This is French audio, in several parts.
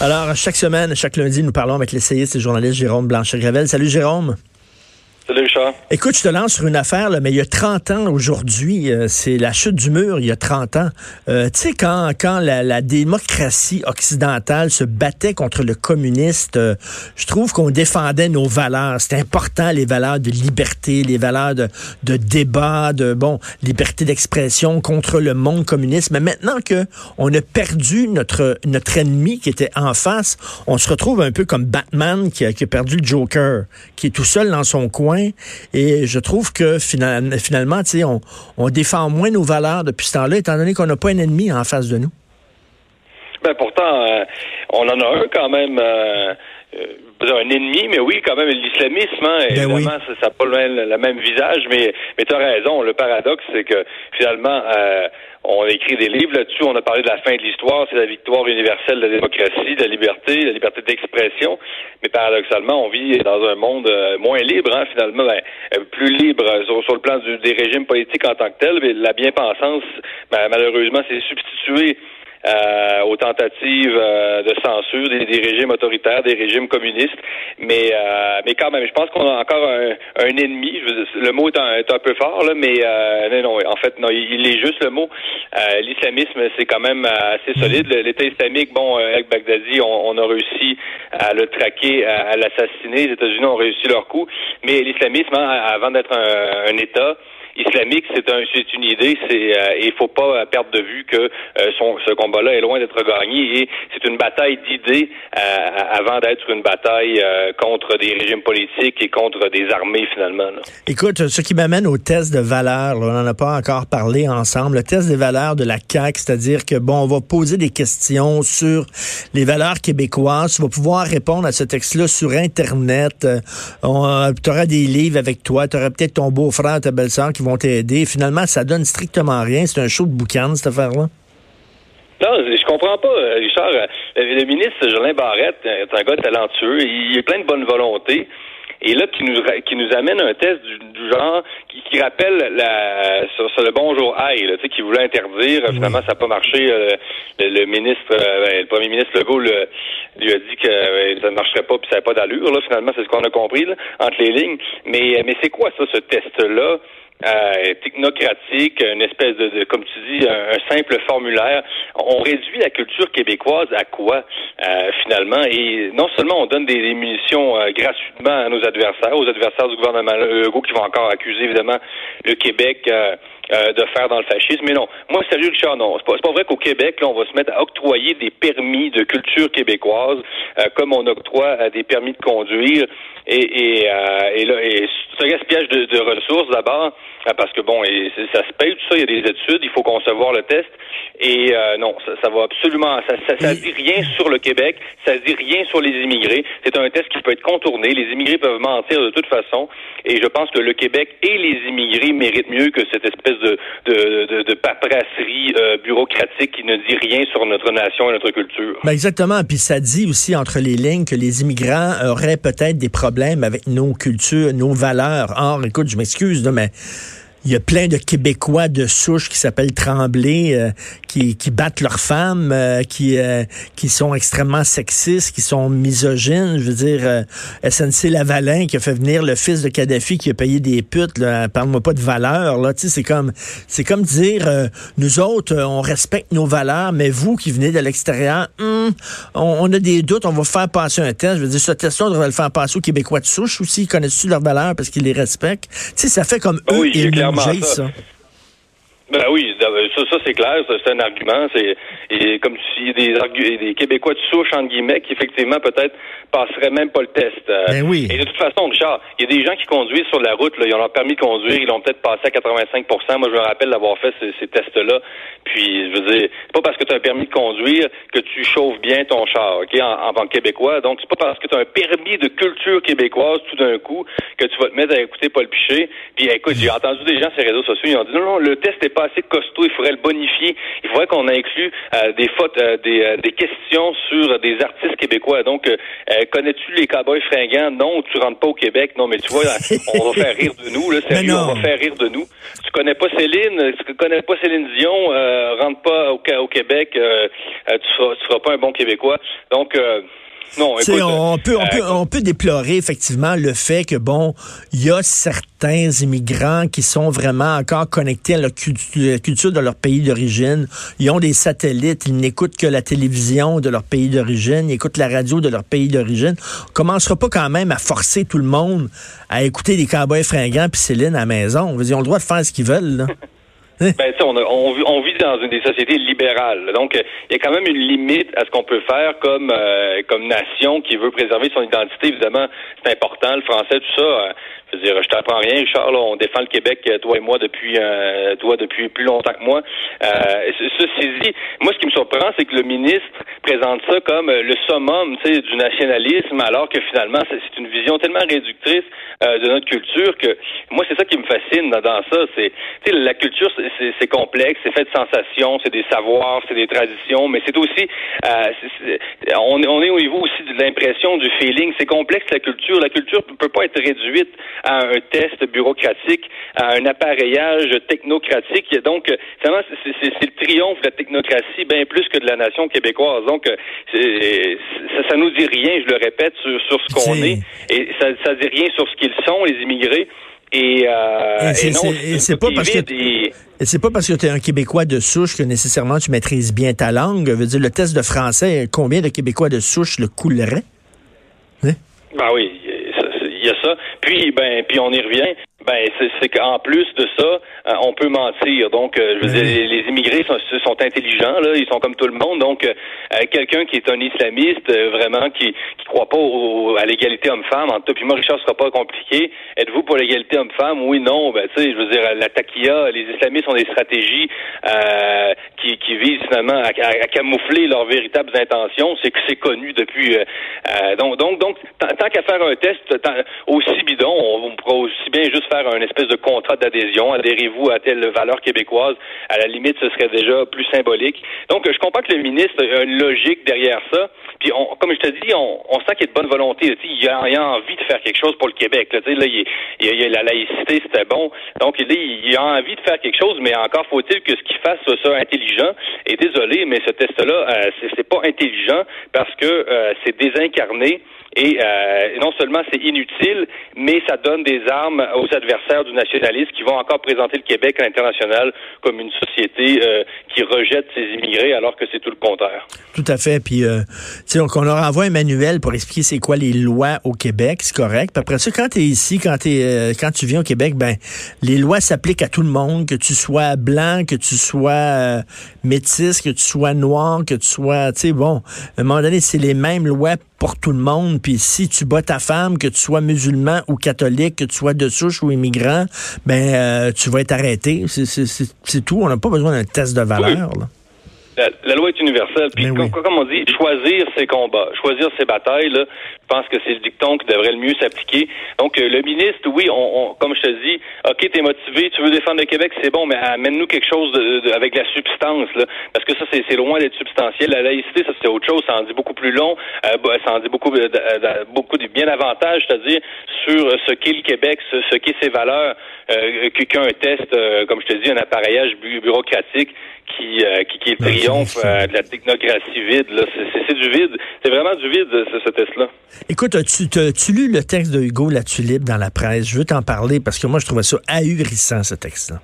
Alors, chaque semaine, chaque lundi, nous parlons avec l'essayiste et journaliste Jérôme Blanchet-Gravel. Salut Jérôme. Salut Richard. Écoute, je te lance sur une affaire, là, mais il y a 30 ans aujourd'hui, euh, c'est la chute du mur, il y a 30 ans. Euh, tu sais, quand, quand la, démocratie occidentale se battait contre le communiste, euh, je trouve qu'on défendait nos valeurs. C'était important, les valeurs de liberté, les valeurs de, de débat, de, bon, liberté d'expression contre le monde communiste. Mais maintenant que on a perdu notre, notre ennemi qui était en face, on se retrouve un peu comme Batman qui a, qui a perdu le Joker, qui est tout seul dans son coin et je trouve que finalement, on, défend moins nos valeurs depuis ce temps-là, étant donné qu'on n'a pas un ennemi en face de nous. Ben pourtant, euh, on en a un quand même. Euh, un ennemi, mais oui, quand même, l'islamisme, hein, ben évidemment, ça n'a pas le, même visage, mais, mais tu as raison. Le paradoxe, c'est que finalement, on a écrit des livres là-dessus, on a parlé de la fin de l'histoire, c'est la victoire universelle de la démocratie, de la liberté, de la liberté d'expression, mais paradoxalement, on vit dans un monde euh, moins libre, hein, finalement, ben, euh, plus libre euh, sur, le plan des régimes politiques en tant que tel, mais la bien-pensance, ben, malheureusement, s'est substituée euh, aux tentatives euh, de censure des, régimes autoritaires, des régimes communistes. Mais euh, mais quand même, je pense qu'on a encore un, un ennemi. le mot est un, est un, peu fort, là, mais non, en fait, non, il, est juste le mot. L'islamisme, c'est quand même assez solide. L'État islamique, bon, avec Baghdadi, on, on, a réussi à le traquer, à, l'assassiner. Les États-Unis ont réussi leur coup. Mais l'islamisme, hein, avant d'être un, un État, islamique, c'est un, une idée. C'est, euh, il faut pas perdre de vue que euh, son, ce combat-là est loin d'être gagné et c'est une bataille d'idées euh, avant d'être une bataille contre des régimes politiques et contre des armées finalement. Écoute, ce qui m'amène au test de valeurs, on n'en a pas encore parlé ensemble. Le test des valeurs de la CAQ, c'est-à-dire que bon, on va poser des questions sur les valeurs québécoises. Tu vas pouvoir répondre à ce texte-là sur Internet. tu auras des livres avec toi. Tu auras peut-être ton beau-frère, ta belle-sœur qui vont t'aider. Finalement, ça donne strictement rien. C'est un show de boucan, cette affaire-là. Non, je comprends pas, euh, Richard. Euh, le ministre Jolin Barrette est un gars talentueux. Il a plein de bonne volonté. Et là, qui nous qui nous amène un test du, genre qui, qui, rappelle la sur, le bonjour aïe, tu sais, qui voulait interdire. Finalement, ça n'a pas marché. Euh, le, ministre, ben, le premier ministre Legault lui a dit que ça ne marcherait pas puis ça n'avait pas d'allure. Là, finalement, c'est ce qu'on a compris entre les lignes. Mais mais c'est quoi ça, ce test-là? Euh, technocratique, une espèce de, comme tu dis, un, simple formulaire. On réduit la culture québécoise à quoi euh, finalement? Et non seulement on donne des, munitions euh, gratuitement à nos adversaires, aux adversaires du gouvernement Legault qui vont encore accuser évidemment le Québec. Euh, de faire dans le fascisme. Mais non, moi, sérieux, Richard, non. C'est pas, pas vrai qu'au Québec, là, on va se mettre à octroyer des permis de culture québécoise, comme on octroie des permis de conduire. Et, et, et là, et c'est un gaspillage de, de ressources d'abord. Ah, parce que bon, et ça se paye tout ça, il y a des études, il faut concevoir le test. Et euh, non, ça, ça, va absolument, ça, ça, ça dit rien sur le Québec, ça dit rien sur les immigrés. C'est un test qui peut être contourné. Les immigrés peuvent mentir de toute façon. Et je pense que le Québec et les immigrés méritent mieux que cette espèce de de, paperasserie euh, bureaucratique qui ne dit rien sur notre nation et notre culture. Ben exactement. Puis ça dit aussi entre les lignes que les immigrants auraient peut-être des problèmes avec nos cultures, nos valeurs. Or, écoute, je m'excuse, mais il y a plein de Québécois de souche qui s'appellent Tremblay, euh, qui, qui, battent leurs femmes, euh, qui, euh, qui sont extrêmement sexistes, qui sont misogynes. Je veux dire, SNC Lavalin qui a fait venir le fils de Kadhafi qui a payé des putes. Parle-moi pas de valeurs. Là, c'est comme, c'est comme dire, nous autres, on respecte nos valeurs, mais vous qui venez de l'extérieur, hum, on, a des doutes. On va faire passer un test. Je veux dire, ce test-là, on devrait le faire passer aux Québécois de souche aussi. Ils connaissent-tu leurs valeurs parce qu'ils les respectent? Tu sais, ça fait comme ah eux. Ils ça? Ben oui, ça, ça c'est clair, c'est un argument. C'est et comme si des des Québécois de souche entre guillemets qui effectivement peut-être passeraient même pas le test. Euh. Ben oui. Et de toute façon, Richard, il y a des gens qui conduisent sur la route, là, ils ont leur permis de conduire, ils l'ont peut-être passé à 85% Moi, je me rappelle d'avoir fait ces, tests-là. Puis, je veux dire, c'est pas parce que tu as un permis de conduire que tu chauffes bien ton char, ok, en, tant que québécois. Donc, c'est pas parce que tu as un permis de culture québécoise tout d'un coup que tu vas te mettre à écouter Paul Piché. Puis, écoute, j'ai entendu des gens sur les réseaux sociaux, ils ont dit non, non, le test est pas assez costaud. Il faudrait le bonifier. Il faudrait qu'on inclue euh, des fautes, euh, des, des questions sur des artistes québécois. Donc, connais-tu les cowboys fringants? Non, tu rentres pas au Québec. Non, mais tu vois, on va faire rire de nous. Là, sérieux, on va faire rire de nous. Tu connais pas Céline? Tu connais pas Céline Dion? rentre pas au, au Québec. tu, seras, tu seras pas un bon Québécois. Donc, non, écoute, on, peut, on, peut, euh, on peut déplorer effectivement le fait que, bon, il y a certains immigrants qui sont vraiment encore connectés à la culture de leur pays d'origine. Ils ont des satellites, ils n'écoutent que la télévision de leur pays d'origine, ils écoutent la radio de leur pays d'origine. On commencera pas quand même à forcer tout le monde à écouter des cowboys fringants puis Céline à la maison. On ils ont le droit de faire ce qu'ils veulent, là. Ben, on, on, vit dans une des sociétés libérales. Donc, il y a quand même une limite à ce qu'on peut faire comme euh, comme nation qui veut préserver son identité. Évidemment, c'est important, le français, tout ça. Euh, je veux dire, je t'apprends rien, Charles. On défend le Québec, euh, toi et moi, depuis toi depuis plus longtemps que moi. Euh, ceci dit, moi, ce qui me surprend, c'est que le ministre présente ça comme le summum, du nationalisme, alors que finalement, c'est une vision tellement réductrice de notre culture que moi, c'est ça qui me fascine dans, ça. C'est, la culture, c'est complexe, c'est fait de sensations, c'est des savoirs, c'est des traditions, mais c'est aussi, euh, on, on, est au niveau aussi de l'impression, du feeling. C'est complexe la culture. La culture peut pas être réduite à un test bureaucratique, à un appareillage technocratique. Donc, finalement, c'est le triomphe de la technocratie bien plus que de la nation québécoise. Donc, ça, ça nous dit rien, je le répète, sur, sur ce qu'on est. Et ça, ça dit rien sur ce qu'ils sont, les immigrés. Et, euh, c'est pas parce que c'est pas parce que tu es un Québécois de souche que nécessairement tu maîtrises bien ta langue. Veut dire le test de français, combien de Québécois de souche le coulerait hein? Ben oui, y a ça. Puis ben puis on y revient. Ben, c'est qu'en plus de ça, euh, on peut mentir. Donc, euh, je veux dire, les, immigrés sont, sont, intelligents, là, ils sont comme tout le monde. Donc, euh, quelqu'un qui est un islamiste, vraiment, qui qui croit pas à l'égalité homme-femme, en tout cas, puis moi, Richard, ce sera pas compliqué. Êtes-vous pour l'égalité homme-femme? Oui, non. Ben, tu sais, je veux dire, la taquilla, les islamistes ont des stratégies qui visent finalement à, camoufler leurs véritables intentions. C'est que c'est connu depuis. donc, donc, donc, tant qu'à faire un test aussi bidon, on, on pourra aussi bien juste faire un espèce de contrat d'adhésion. Adhérez-vous à telle valeur québécoise. À la limite, ce serait déjà plus symbolique. Donc, je comprends que le ministre a une logique derrière ça. Puis, on, comme je te dis, on, on sent qu'il y a de bonne volonté. Il a, il a envie de faire quelque chose pour le Québec. Là, là il, il, il, la laïcité, c'était bon. Donc, il, il a envie de faire quelque chose, mais encore faut-il que ce qu'il fasse soit intelligent. Et désolé, mais ce test-là, euh, c'est pas intelligent parce que euh, c'est désincarné. Et euh, non seulement c'est inutile, mais ça donne des armes aux adversaires du nationalisme qui vont encore présenter le Québec à l'international comme une société euh, qui rejette ses immigrés alors que c'est tout le contraire. Tout à fait. Puis, euh, sais, on leur envoie un manuel pour expliquer c'est quoi les lois au Québec, c'est correct. Puis après ça, quand tu es ici, quand, es, euh, quand tu viens au Québec, ben les lois s'appliquent à tout le monde, que tu sois blanc, que tu sois euh, métis, que tu sois noir, que tu sois, tu sais, bon, à un moment donné, c'est les mêmes lois pour tout le monde. Puis si tu bats ta femme, que tu sois musulman ou catholique, que tu sois de souche ou immigrant, ben euh, tu vas être arrêté. C'est tout. On n'a pas besoin d'un test de valeur. Là. La, loi est universelle. Puis, ben comme, on dit, choisir ses combats, choisir ses batailles, là, je pense que c'est le dicton qui devrait le mieux s'appliquer. Donc, euh, le ministre, oui, on, comme je te dis, OK, t'es motivé, tu veux défendre le Québec, c'est bon, mais amène-nous quelque chose de, avec la substance, là, parce que ça, c'est loin d'être substantiel. La laïcité, ça, c'est autre chose, ça en dit beaucoup plus long, euh, bah, ça en dit beaucoup, de, beaucoup de bien davantage, c'est-à-dire sur ce qu'est le Québec, ce, ce qu'est ses valeurs, euh, qu'un test, euh, comme je te dis, un appareillage bureaucratique qui, euh, qui, qui triomphe euh, de la technocratie vide. C'est du vide. C'est vraiment du vide, ce, ce test-là. Écoute, as-tu as lu le texte de Hugo La Tulipe dans la presse? Je veux t'en parler parce que moi, je trouvais ça ahurissant, ce texte-là.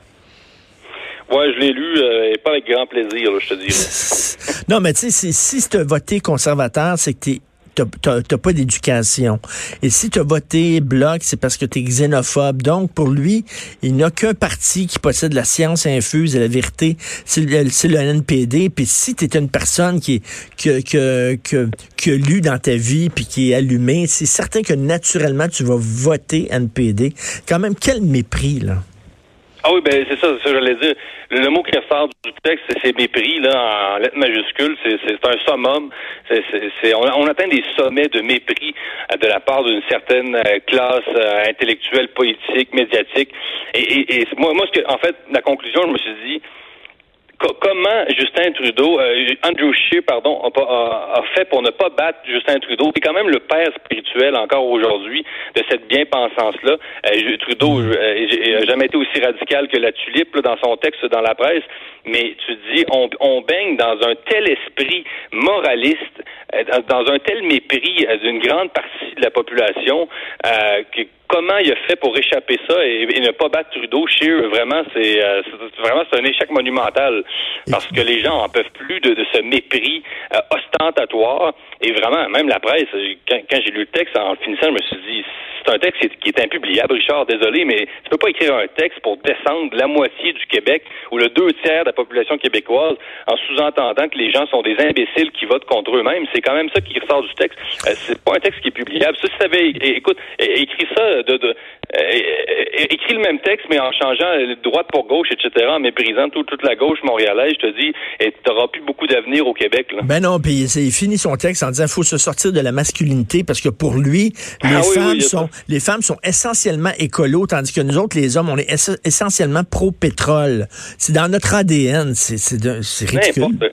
Oui, je l'ai lu et pas avec grand plaisir, je te dis. non, mais tu sais, si tu as voté conservateur, c'est que tu es t'as pas d'éducation. Et si tu as voté bloc, c'est parce que tu es xénophobe. Donc, pour lui, il n'y a qu'un parti qui possède la science infuse et la vérité, c'est le, NPD. Puis si tu es une personne qui, que, que, que, que lu dans ta vie puis qui est allumée, c'est certain que naturellement, tu vas voter NPD. Quand même, quel mépris, là. Ah oui, ben c'est ça, c'est ça que j'allais dire. Le, mot qui ressort du texte, c'est mépris, là, en lettres majuscules. C'est un summum. C'est on, on, atteint des sommets de mépris euh, de la part d'une certaine euh, classe euh, intellectuelle, politique, médiatique. Et, et, et moi, moi, ce que, en fait, la conclusion, je me suis dit, comment Justin Trudeau, euh, Andrew Scheer, pardon, a, fait pour ne pas battre Justin Trudeau, qui est quand même le père spirituel encore aujourd'hui de cette bien-pensance-là. Euh, Trudeau n'a euh, jamais été aussi radical que la tulipe dans son texte dans la presse, mais tu dis, on, on baigne dans un tel esprit moraliste, dans un tel mépris d'une grande partie de la population que comment il a fait pour échapper ça et, ne pas battre Trudeau. Scheer, vraiment, c'est euh, vraiment c'est un échec monumental parce que les gens en peuvent plus de, ce mépris euh, ostentatoire et vraiment, même la presse. Quand, quand j'ai lu le texte en finissant, je me suis dit c'est un texte qui est impubliable, Richard, désolé, mais tu peux pas écrire un texte pour descendre la moitié du Québec ou le deux tiers de la population québécoise en sous-entendant que les gens sont des imbéciles qui votent contre eux-mêmes. C'est quand même ça qui ressort du texte. Euh, c'est pas un texte qui est publiable. Si tu avais, écoute, écrit ça de, de écrit le même texte, mais en changeant droite pour gauche, etc., en méprisant toute la gauche montréalaise, je te dis, tu n'auras plus beaucoup d'avenir au Québec. Là. Ben non, puis il finit son texte en disant faut se sortir de la masculinité parce que pour lui, les ah femmes sont les femmes sont essentiellement écolos, tandis que nous autres, les hommes, on est essentiellement pro-pétrole. C'est dans notre ADN, c'est ridicule.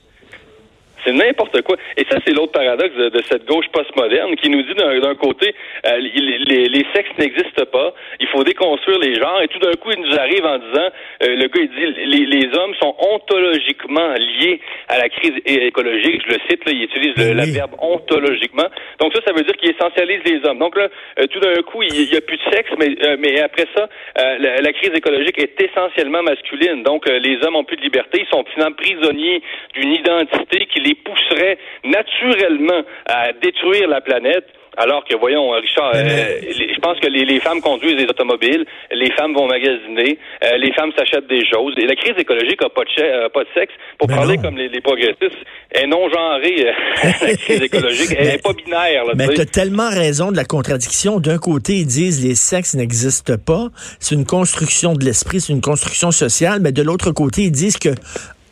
C'est n'importe quoi. Et ça, c'est l'autre paradoxe de, cette gauche postmoderne qui nous dit d'un côté, euh, les, les, sexes n'existent pas, il faut déconstruire les genres, et tout d'un coup, il nous arrive en disant, euh, le gars, il dit, les, les, hommes sont ontologiquement liés à la crise écologique. Je le cite, là, il utilise le, verbe ontologiquement. Donc ça, ça veut dire qu'il essentialise les hommes. Donc là, euh, tout d'un coup, il n'y a plus de sexe, mais, mais après ça, la, la, crise écologique est essentiellement masculine. Donc les hommes ont plus de liberté, ils sont finalement prisonniers d'une identité qui les pousserait naturellement à détruire la planète. Alors que, voyons, Richard, euh, je pense que les, femmes conduisent des automobiles, les femmes vont magasiner, euh, les femmes s'achètent des choses. Et la crise écologique n'a pas, de euh, pas de sexe. Pour parler comme les, progressistes, elle est non genrée, la crise écologique. Elle n'est pas binaire. Là, mais tu as tellement raison de la contradiction. D'un côté, ils disent les sexes n'existent pas. C'est une construction de l'esprit, c'est une construction sociale. Mais de l'autre côté, ils disent que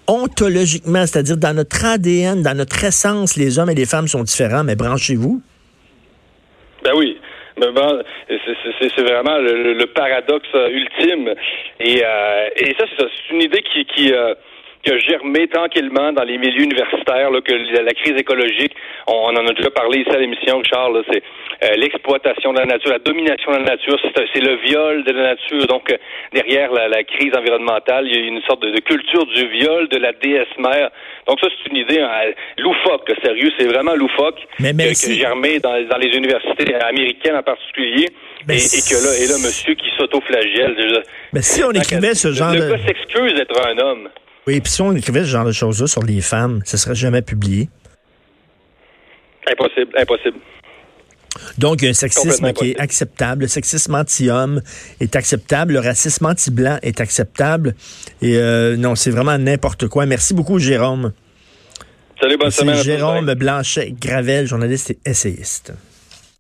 ontologiquement, c'est-à-dire dans notre ADN, dans notre essence, les hommes et les femmes sont différents, mais branchez-vous. Ben oui. Mais bon, c'est vraiment le, paradoxe ultime. Et, euh, ça, c'est une idée qui, qui, euh, qui a germé tranquillement dans les milieux universitaires, là, que la, crise écologique, on, en a déjà parlé ici à l'émission, Richard, c'est euh, l'exploitation de la nature, la domination de la nature, c'est le viol de la nature. Donc, euh, derrière la, crise environnementale, il y a une sorte de, culture du viol de la déesse mère. Donc, ça, c'est une idée hein, loufoque, sérieux, c'est vraiment loufoque, mais, mais que, germé dans, dans les universités américaines en particulier. Et, que là, et là, monsieur qui s'auto-flagelle. Mais si on écrivait ce genre de... Le gars s'excuse d'être un homme. Oui, puis si on écrivait ce genre de choses-là sur les femmes, ce serait jamais publié. Impossible, impossible. Donc, un sexisme qui est acceptable. Le sexisme anti-homme est acceptable. Le racisme anti-blanc est acceptable. Et euh, non, c'est vraiment n'importe quoi. Merci beaucoup, Jérôme. Salut, bonne semaine. Jérôme Blanchet-Gravel, journaliste et essayiste.